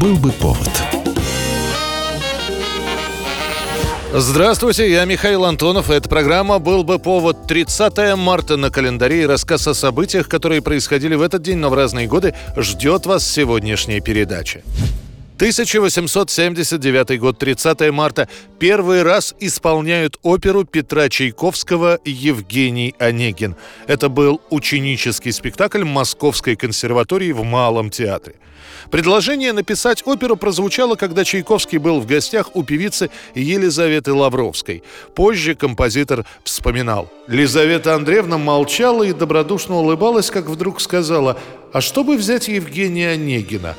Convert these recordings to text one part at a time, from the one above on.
Был бы повод. Здравствуйте, я Михаил Антонов. Эта программа «Был бы повод» 30 марта на календаре и рассказ о событиях, которые происходили в этот день, но в разные годы, ждет вас сегодняшняя передача. 1879 год, 30 марта. Первый раз исполняют оперу Петра Чайковского «Евгений Онегин». Это был ученический спектакль Московской консерватории в Малом театре. Предложение написать оперу прозвучало, когда Чайковский был в гостях у певицы Елизаветы Лавровской. Позже композитор вспоминал. Лизавета Андреевна молчала и добродушно улыбалась, как вдруг сказала «А что бы взять Евгения Онегина?»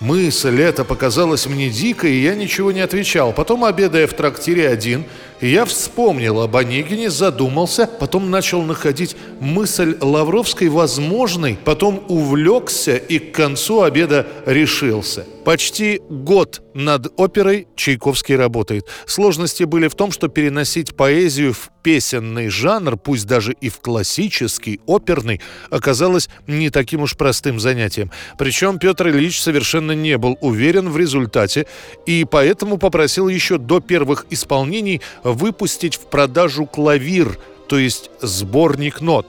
Мысль эта показалась мне дикой, и я ничего не отвечал. Потом, обедая в трактире один, я вспомнил об Онегине, задумался, потом начал находить мысль Лавровской возможной, потом увлекся и к концу обеда решился. Почти год над оперой Чайковский работает. Сложности были в том, что переносить поэзию в песенный жанр, пусть даже и в классический, оперный, оказалось не таким уж простым занятием. Причем Петр Ильич совершенно не был уверен в результате и поэтому попросил еще до первых исполнений выпустить в продажу клавир, то есть сборник нот.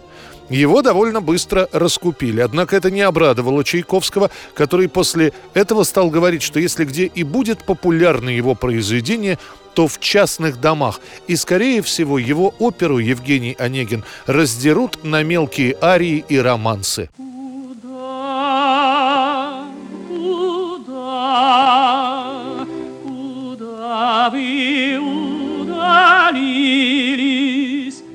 Его довольно быстро раскупили. Однако это не обрадовало Чайковского, который после этого стал говорить, что если где и будет популярно его произведение, то в частных домах. И, скорее всего, его оперу Евгений Онегин раздерут на мелкие арии и романсы.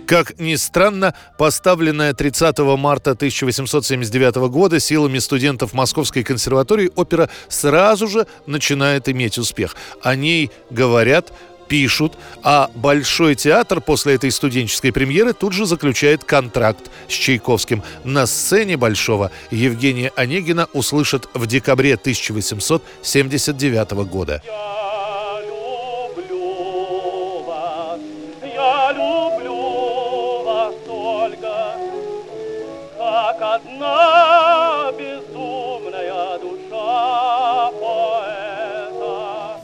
Как ни странно, поставленная 30 марта 1879 года силами студентов Московской консерватории опера сразу же начинает иметь успех. О ней говорят пишут, а Большой театр после этой студенческой премьеры тут же заключает контракт с Чайковским. На сцене Большого Евгения Онегина услышат в декабре 1879 года. Одна безумная душа поэта.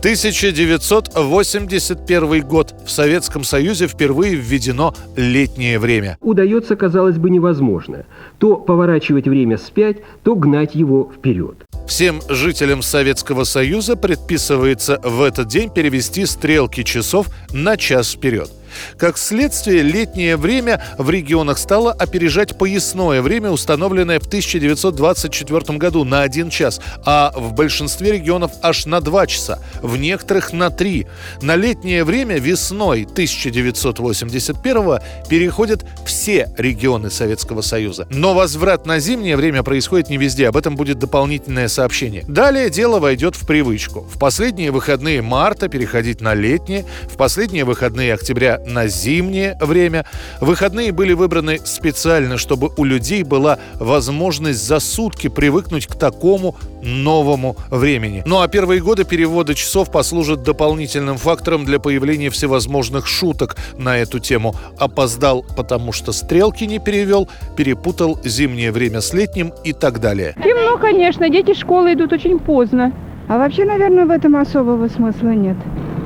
1981 год. В Советском Союзе впервые введено летнее время. Удается, казалось бы, невозможно. То поворачивать время вспять, то гнать его вперед. Всем жителям Советского Союза предписывается в этот день перевести стрелки часов на час вперед. Как следствие, летнее время в регионах стало опережать поясное время, установленное в 1924 году на один час, а в большинстве регионов аж на два часа, в некоторых на три. На летнее время весной 1981 переходят все регионы Советского Союза. Но возврат на зимнее время происходит не везде, об этом будет дополнительное сообщение. Далее дело войдет в привычку. В последние выходные марта переходить на летнее, в последние выходные октября на зимнее время. Выходные были выбраны специально, чтобы у людей была возможность за сутки привыкнуть к такому новому времени. Ну а первые годы перевода часов послужат дополнительным фактором для появления всевозможных шуток на эту тему. Опоздал, потому что стрелки не перевел, перепутал зимнее время с летним и так далее. Темно, конечно, дети в школу идут очень поздно. А вообще, наверное, в этом особого смысла нет.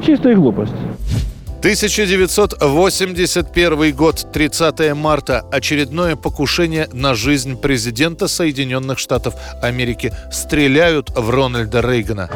Чистая глупость. 1981 год, 30 марта. Очередное покушение на жизнь президента Соединенных Штатов Америки. Стреляют в Рональда Рейгана.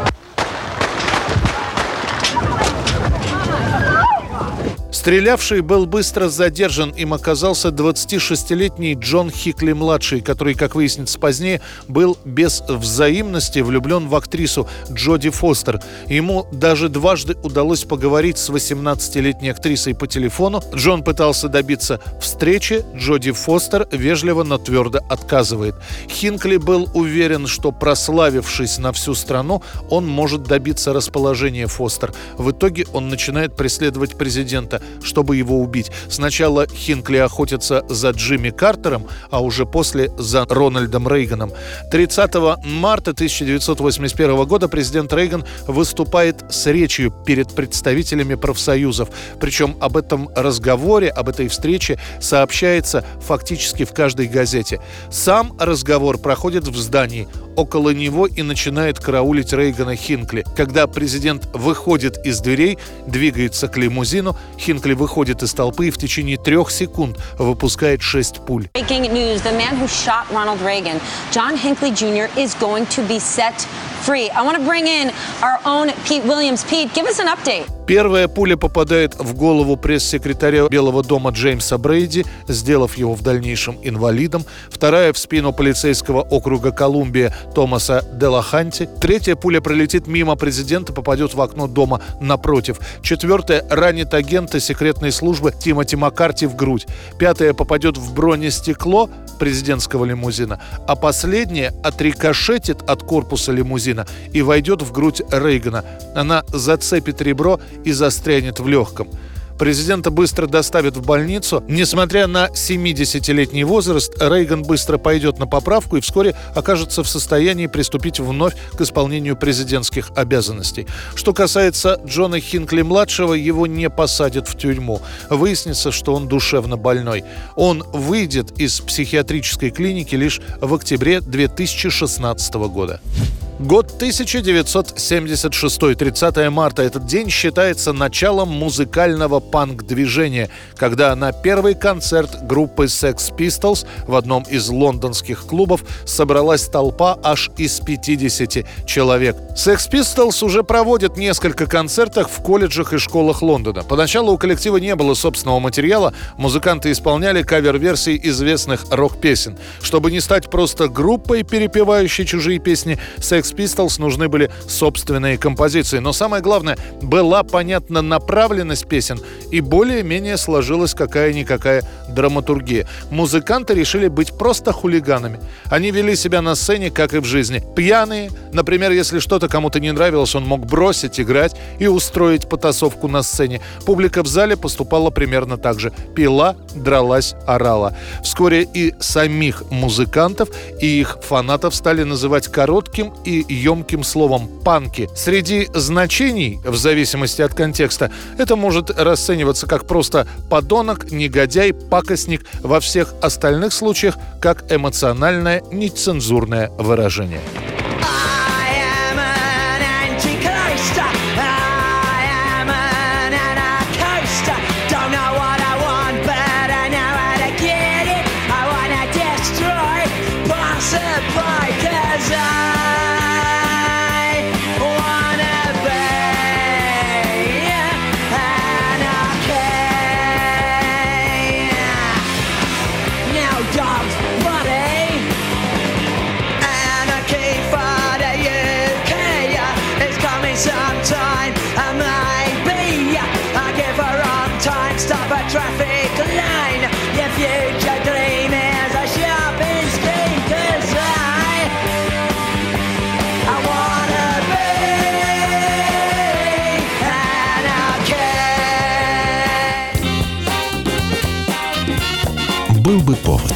Стрелявший был быстро задержан. Им оказался 26-летний Джон Хикли-младший, который, как выяснится позднее, был без взаимности влюблен в актрису Джоди Фостер. Ему даже дважды удалось поговорить с 18-летней актрисой по телефону. Джон пытался добиться встречи. Джоди Фостер вежливо, но твердо отказывает. Хинкли был уверен, что прославившись на всю страну, он может добиться расположения Фостер. В итоге он начинает преследовать президента – чтобы его убить. Сначала Хинкли охотится за Джимми Картером, а уже после за Рональдом Рейганом. 30 марта 1981 года президент Рейган выступает с речью перед представителями профсоюзов. Причем об этом разговоре, об этой встрече сообщается фактически в каждой газете. Сам разговор проходит в здании около него и начинает караулить Рейгана Хинкли. Когда президент выходит из дверей, двигается к лимузину, Хинкли выходит из толпы и в течение трех секунд выпускает шесть пуль. Free. I want to bring in our own Pete Williams. Pete, give us an update. Первая пуля попадает в голову пресс-секретаря Белого дома Джеймса Брейди, сделав его в дальнейшем инвалидом. Вторая в спину полицейского округа Колумбия Томаса Делаханти. Третья пуля пролетит мимо президента, попадет в окно дома напротив. Четвертая ранит агента секретной службы Тимоти Маккарти в грудь. Пятая попадет в бронестекло президентского лимузина. А последняя отрикошетит от корпуса лимузина и войдет в грудь Рейгана. Она зацепит ребро и застрянет в легком. Президента быстро доставят в больницу. Несмотря на 70-летний возраст, Рейган быстро пойдет на поправку и вскоре окажется в состоянии приступить вновь к исполнению президентских обязанностей. Что касается Джона Хинкли-младшего, его не посадят в тюрьму. Выяснится, что он душевно больной. Он выйдет из психиатрической клиники лишь в октябре 2016 года. Год 1976, 30 марта. Этот день считается началом музыкального панк-движения, когда на первый концерт группы Sex Pistols в одном из лондонских клубов собралась толпа аж из 50 человек. Sex Pistols уже проводят несколько концертов в колледжах и школах Лондона. Поначалу у коллектива не было собственного материала, музыканты исполняли кавер-версии известных рок-песен. Чтобы не стать просто группой, перепевающей чужие песни, Sex Sex Pistols нужны были собственные композиции. Но самое главное, была понятна направленность песен и более-менее сложилась какая-никакая драматургия. Музыканты решили быть просто хулиганами. Они вели себя на сцене, как и в жизни. Пьяные, например, если что-то кому-то не нравилось, он мог бросить играть и устроить потасовку на сцене. Публика в зале поступала примерно так же. Пила, дралась, орала. Вскоре и самих музыкантов, и их фанатов стали называть коротким и емким словом «панки». Среди значений, в зависимости от контекста, это может расцениваться как просто подонок, негодяй, пакостник, во всех остальных случаях как эмоциональное, нецензурное выражение. Был бы повод.